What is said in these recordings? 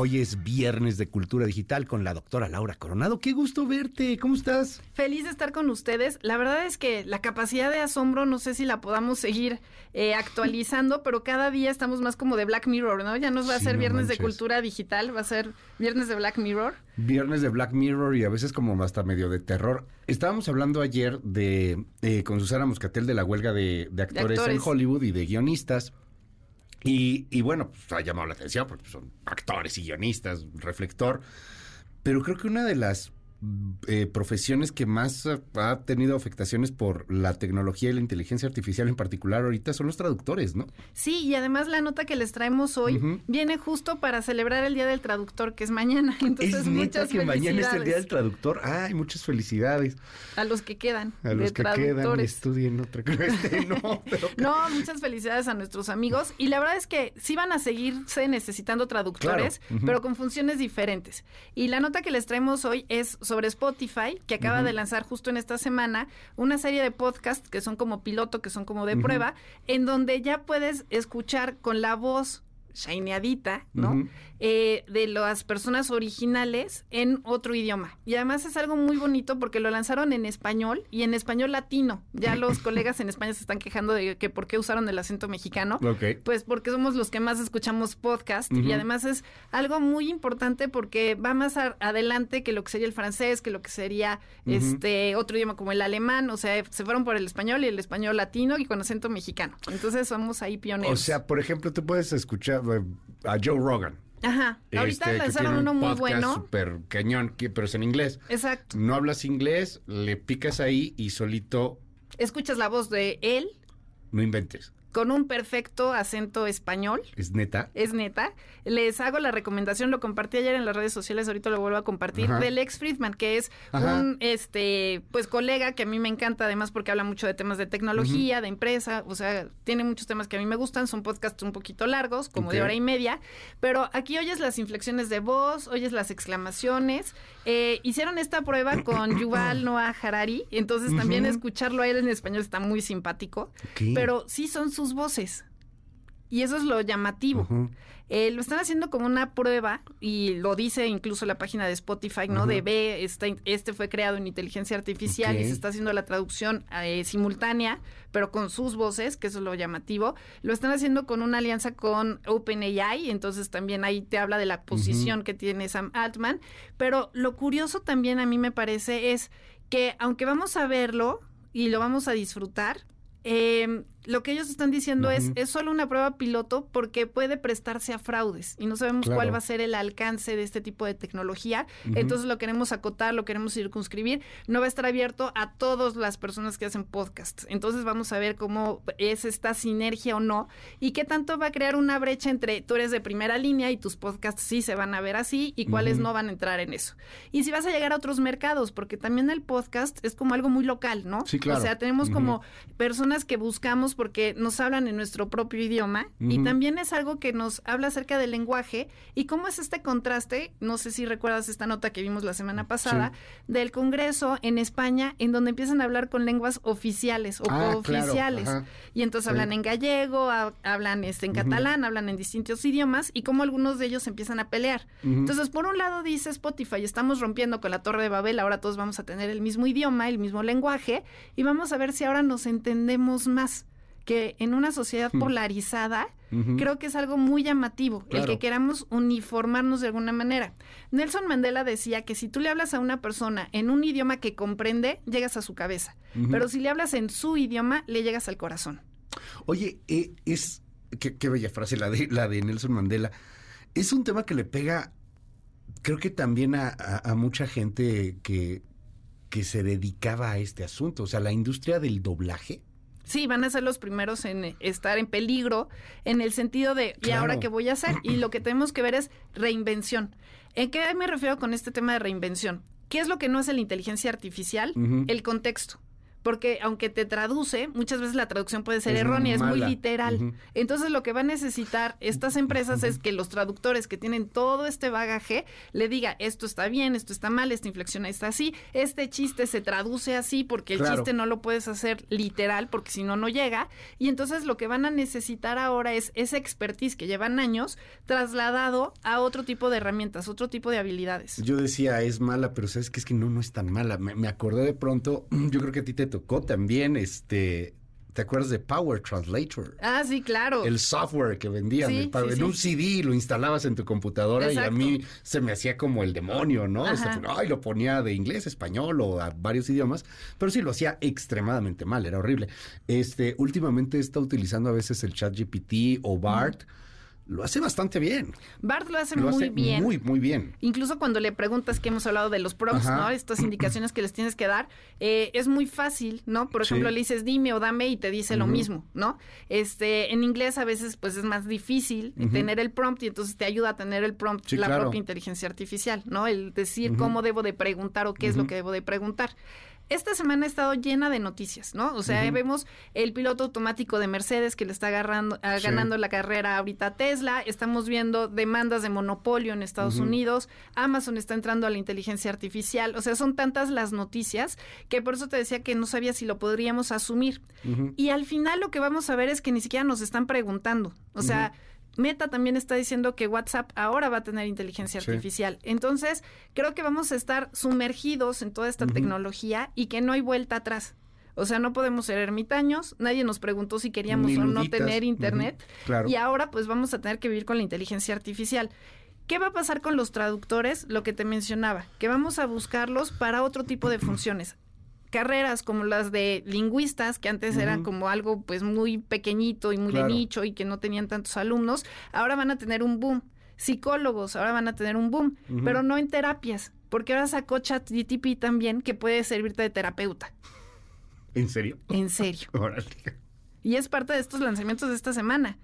Hoy es viernes de Cultura Digital con la doctora Laura Coronado. Qué gusto verte. ¿Cómo estás? Feliz de estar con ustedes. La verdad es que la capacidad de asombro no sé si la podamos seguir eh, actualizando, pero cada día estamos más como de Black Mirror, ¿no? Ya nos va a Sí, ser no viernes de cultura digital, va a ser viernes de Black Mirror. Viernes de Black Mirror y a veces como hasta medio de terror. Estábamos hablando ayer de eh, con Susana Moscatel de la huelga de, de actores, actores. en Hollywood y de guionistas. Y, y bueno, pues ha llamado la atención porque son actores y guionistas, reflector. Pero creo que una de las eh, profesiones que más eh, ha tenido afectaciones por la tecnología y la inteligencia artificial en particular ahorita son los traductores, ¿no? Sí, y además la nota que les traemos hoy viene justo para celebrar el Día del Traductor, que es mañana. Entonces, es neta muchas que mañana es el Día felicidades del Traductor. Ay, muchas felicidades. a los que quedan A de los que quedan estudien otra cosa. Este, no, pero No, muchas felicidades a nuestros amigos. Y la verdad es que sí van a seguirse necesitando traductores, Claro, pero con funciones diferentes. Y la nota que les traemos hoy es sobre Spotify, que acaba de lanzar justo en esta semana una serie de podcasts que son como piloto, que son como de prueba, en donde ya puedes escuchar con la voz shineadita, ¿no? Eh, de las personas originales en otro idioma. Y además es algo muy bonito porque lo lanzaron en español y en español latino. Ya los colegas en España se están quejando de que por qué usaron el acento mexicano. Ok. Pues porque somos los que más escuchamos podcast y además es algo muy importante porque va más a- adelante que lo que sería el francés, que lo que sería este otro idioma como el alemán, o sea, se fueron por el español y el español latino y con acento mexicano. Entonces somos ahí O pioneros. sea, por ejemplo, tú puedes escuchar a Joe Rogan. Ajá. Ahorita este, lanzaron un uno muy bueno. Súper cañón, que- pero es en inglés. Exacto. No hablas inglés, le picas ahí y solito Escuchas la voz de él no inventes. Con un perfecto acento español. Es neta. Es neta. Les hago la recomendación, lo compartí ayer en las redes sociales, ahorita lo vuelvo a compartir, Ajá. del ex Friedman, que es Ajá. un este pues colega que a mí me encanta, además porque habla mucho de temas de tecnología, de empresa, o sea, tiene muchos temas que a mí me gustan, son podcasts un poquito largos, como de hora y media, pero aquí oyes las inflexiones de voz, oyes las exclamaciones. Eh, hicieron esta prueba con Yuval Noah Harari, entonces también escucharlo a él en español está muy simpático, pero sí son sus voces. Y eso es lo llamativo. Eh, lo están haciendo como una prueba y lo dice incluso la página de Spotify, ¿no? De ve, este, este fue creado en inteligencia artificial y se está haciendo la traducción eh, simultánea, pero con sus voces, que eso es lo llamativo. Lo están haciendo con una alianza con OpenAI, entonces también ahí te habla de la posición que tiene Sam Altman. Pero lo curioso también a mí me parece es que aunque vamos a verlo y lo vamos a disfrutar, eh, lo que ellos están diciendo es, es solo una prueba piloto porque puede prestarse a fraudes y no sabemos Claro. cuál va a ser el alcance de este tipo de tecnología. Entonces lo queremos acotar, lo queremos circunscribir. No va a estar abierto a todas las personas que hacen podcasts. Entonces vamos a ver cómo es esta sinergia o no y qué tanto va a crear una brecha entre tú eres de primera línea y tus podcasts sí se van a ver así y cuáles no van a entrar en eso. Y si vas a llegar a otros mercados, porque también el podcast es como algo muy local, ¿no? Sí, claro. O sea, tenemos como personas que buscamos porque nos hablan en nuestro propio idioma y también es algo que nos habla acerca del lenguaje y cómo es este contraste, no sé si recuerdas esta nota que vimos la semana pasada, del Congreso en España en donde empiezan a hablar con lenguas oficiales o Ah, cooficiales y entonces Sí. hablan en gallego, ha- hablan este en catalán, hablan en distintos idiomas y cómo algunos de ellos empiezan a pelear. Entonces, por un lado dice Spotify, estamos rompiendo con la Torre de Babel, ahora todos vamos a tener el mismo idioma, el mismo lenguaje, y vamos a ver si ahora nos entendemos más. Que en una sociedad Hmm. polarizada, creo que es algo muy llamativo, el que queramos uniformarnos de alguna manera. Nelson Mandela decía que si tú le hablas a una persona en un idioma que comprende, llegas a su cabeza. Pero si le hablas en su idioma, le llegas al corazón. Oye, eh, es. Qué, qué bella frase la de, la de Nelson Mandela. Es un tema que le pega, creo que también a, a- a mucha gente que, que se dedicaba a este asunto. O sea, la industria del doblaje. Sí, van a ser los primeros en eh, estar en peligro en el sentido de, ¿y Claro. ahora qué voy a hacer? Y lo que tenemos que ver es reinvención. ¿En qué me refiero con este tema de reinvención? ¿Qué es lo que no hace la inteligencia artificial? El contexto. Porque aunque te traduce, muchas veces la traducción puede ser Es errónea, es muy literal. Entonces lo que va a necesitar estas empresas es que los traductores que tienen todo este bagaje le diga, esto está bien, esto está mal, esta inflexión está así, este chiste se traduce así porque el Claro. chiste no lo puedes hacer literal porque si no, no llega. Y entonces lo que van a necesitar ahora es ese expertise que llevan años trasladado a otro tipo de herramientas, otro tipo de habilidades. Yo decía, es mala, pero sabes que es que no, no es tan mala. Me, me acordé de pronto, yo creo que a ti te tocó también, este, ¿te acuerdas de Power Translator? Ah, sí, claro. El software que vendían, Sí, el Power- sí, en un. CD lo instalabas en tu computadora y a mí se me hacía como el demonio, ¿no? O sea, ay, lo ponía de inglés, español o a varios idiomas, pero sí lo hacía extremadamente mal, era horrible. Este, últimamente está utilizando a veces el chat GPT o BART, lo hace bastante bien. Bart lo hace lo muy hace bien. muy, muy bien. Incluso cuando le preguntas que hemos hablado de los prompts, Ajá. ¿no? Estas indicaciones que les tienes que dar, eh, es muy fácil, ¿no? Por Sí. ejemplo, le dices dime o dame y te dice lo mismo, ¿no? Este, en inglés a veces pues es más difícil tener el prompt y entonces te ayuda a tener el prompt Sí, la claro. propia inteligencia artificial, ¿no? El decir cómo debo de preguntar o qué es lo que debo de preguntar. Esta semana ha estado llena de noticias, ¿no? O sea, vemos el piloto automático de Mercedes que le está agarrando, ah, Sí. ganando la carrera ahorita a Tesla. Estamos viendo demandas de monopolio en Estados. Unidos. Amazon está entrando a la inteligencia artificial. O sea, son tantas las noticias que por eso te decía que no sabía si lo podríamos asumir. Y al final lo que vamos a ver es que ni siquiera nos están preguntando. O sea, Meta también está diciendo que WhatsApp ahora va a tener inteligencia Sí. artificial. Entonces, creo que vamos a estar sumergidos en toda esta tecnología y que no hay vuelta atrás. O sea, no podemos ser ermitaños. Nadie nos preguntó si queríamos o no tener internet. Claro. Y ahora pues vamos a tener que vivir con la inteligencia artificial. ¿Qué va a pasar con los traductores? Lo que te mencionaba, que vamos a buscarlos para otro tipo de funciones. Carreras como las de lingüistas, que antes eran como algo pues muy pequeñito y muy Claro. de nicho y que no tenían tantos alumnos, ahora van a tener un boom. Psicólogos ahora van a tener un boom, pero no en terapias, porque ahora sacó ChatGTP también que puede servirte de terapeuta. ¿En serio? En serio. Órale. Y es parte de estos lanzamientos de esta semana.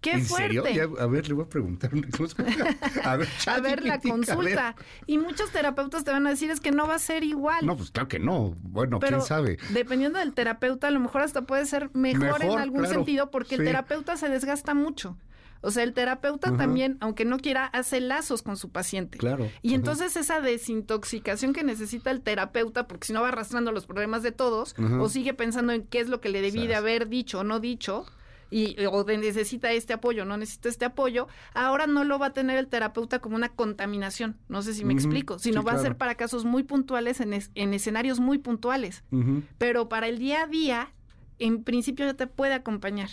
¡Qué ¿En fuerte! serio? Ya, a ver, le voy a preguntar. una cosa. a ver, a ver la ver. consulta. Y muchos terapeutas te van a decir es que no va a ser igual. No, pues claro que no. Bueno, pero quién sabe. dependiendo del terapeuta, a lo mejor hasta puede ser mejor, en algún claro. sentido porque el terapeuta se desgasta mucho. O sea, el terapeuta también, aunque no quiera, hace lazos con su paciente. Claro. Y entonces esa desintoxicación que necesita el terapeuta, porque si no va arrastrando los problemas de todos, o sigue pensando en qué es lo que le debí de haber dicho o no dicho, y, o de necesita este apoyo, no necesita este apoyo, ahora no lo va a tener el terapeuta como una contaminación, no sé si me explico, sino Sí, va a ser para casos muy puntuales, en, es- en escenarios muy puntuales, pero para el día a día, en principio ya te puede acompañar.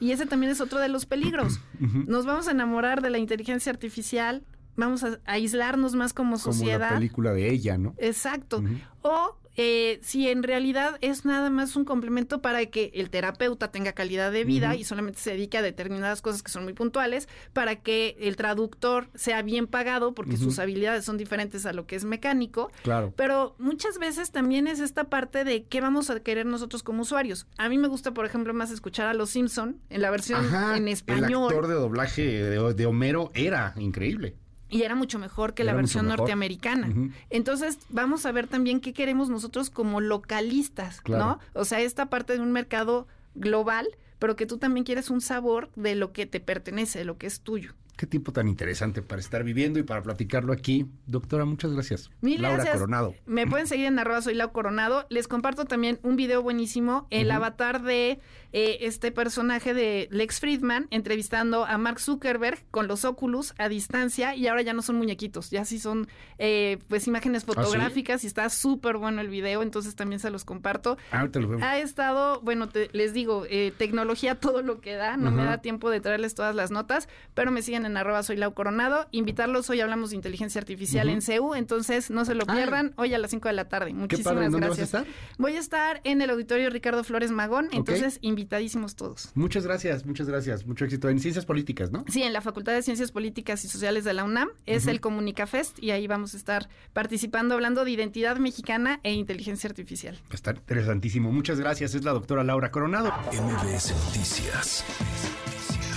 Y ese también es otro de los peligros. Nos vamos a enamorar de la inteligencia artificial, vamos a, aislarnos más como Como sociedad. la película de ella, ¿no? Exacto. O eh, si en realidad es nada más un complemento para que el terapeuta tenga calidad de vida y solamente se dedique a determinadas cosas que son muy puntuales, para que el traductor sea bien pagado porque sus habilidades son diferentes a lo que es mecánico. Claro. Pero muchas veces también es esta parte de qué vamos a querer nosotros como usuarios. A mí me gusta, por ejemplo, más escuchar a Los Simpson en la versión Ajá, en El español actor de doblaje de, de Homero era increíble. Y era mucho mejor que la Era versión norteamericana. Entonces, vamos a ver también qué queremos nosotros como localistas, Claro. ¿no? O sea, esta parte de un mercado global, pero que tú también quieres un sabor de lo que te pertenece, de lo que es tuyo. Qué tiempo tan interesante para estar viviendo y para platicarlo aquí. Doctora, muchas gracias. Mil Laura gracias. Coronado. Me pueden seguir en arroba soy Lau Coronado. Les comparto también un video buenísimo, el avatar de eh, este personaje de Lex Friedman, entrevistando a Mark Zuckerberg con los Oculus a distancia y ahora ya no son muñequitos, ya sí son eh, pues imágenes ¿Ah, sí? fotográficas y está súper bueno el video, entonces también se los comparto. Ah, ahorita lo vemos. Ha estado, bueno, te- les digo, eh, tecnología todo lo que da, no me da tiempo de traerles todas las notas, pero me siguen en arroba soy Lau Coronado, invitarlos, hoy hablamos de inteligencia artificial en CEU, entonces no se lo Ah. pierdan, hoy a las 5 de la tarde. Qué Muchísimas padre, ¿en ¿dónde vas a gracias. estar? Voy a estar en el auditorio Ricardo Flores Magón, entonces invitadísimos todos. Muchas gracias, muchas gracias. Mucho éxito en ciencias políticas, ¿no? Sí, en la Facultad de Ciencias Políticas y Sociales de la UNAM es el Comunicafest y ahí vamos a estar participando hablando de identidad mexicana e inteligencia artificial. Va a estar interesantísimo. Muchas gracias. Es la doctora Laura Coronado. MBS Noticias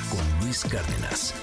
con Luis Cárdenas.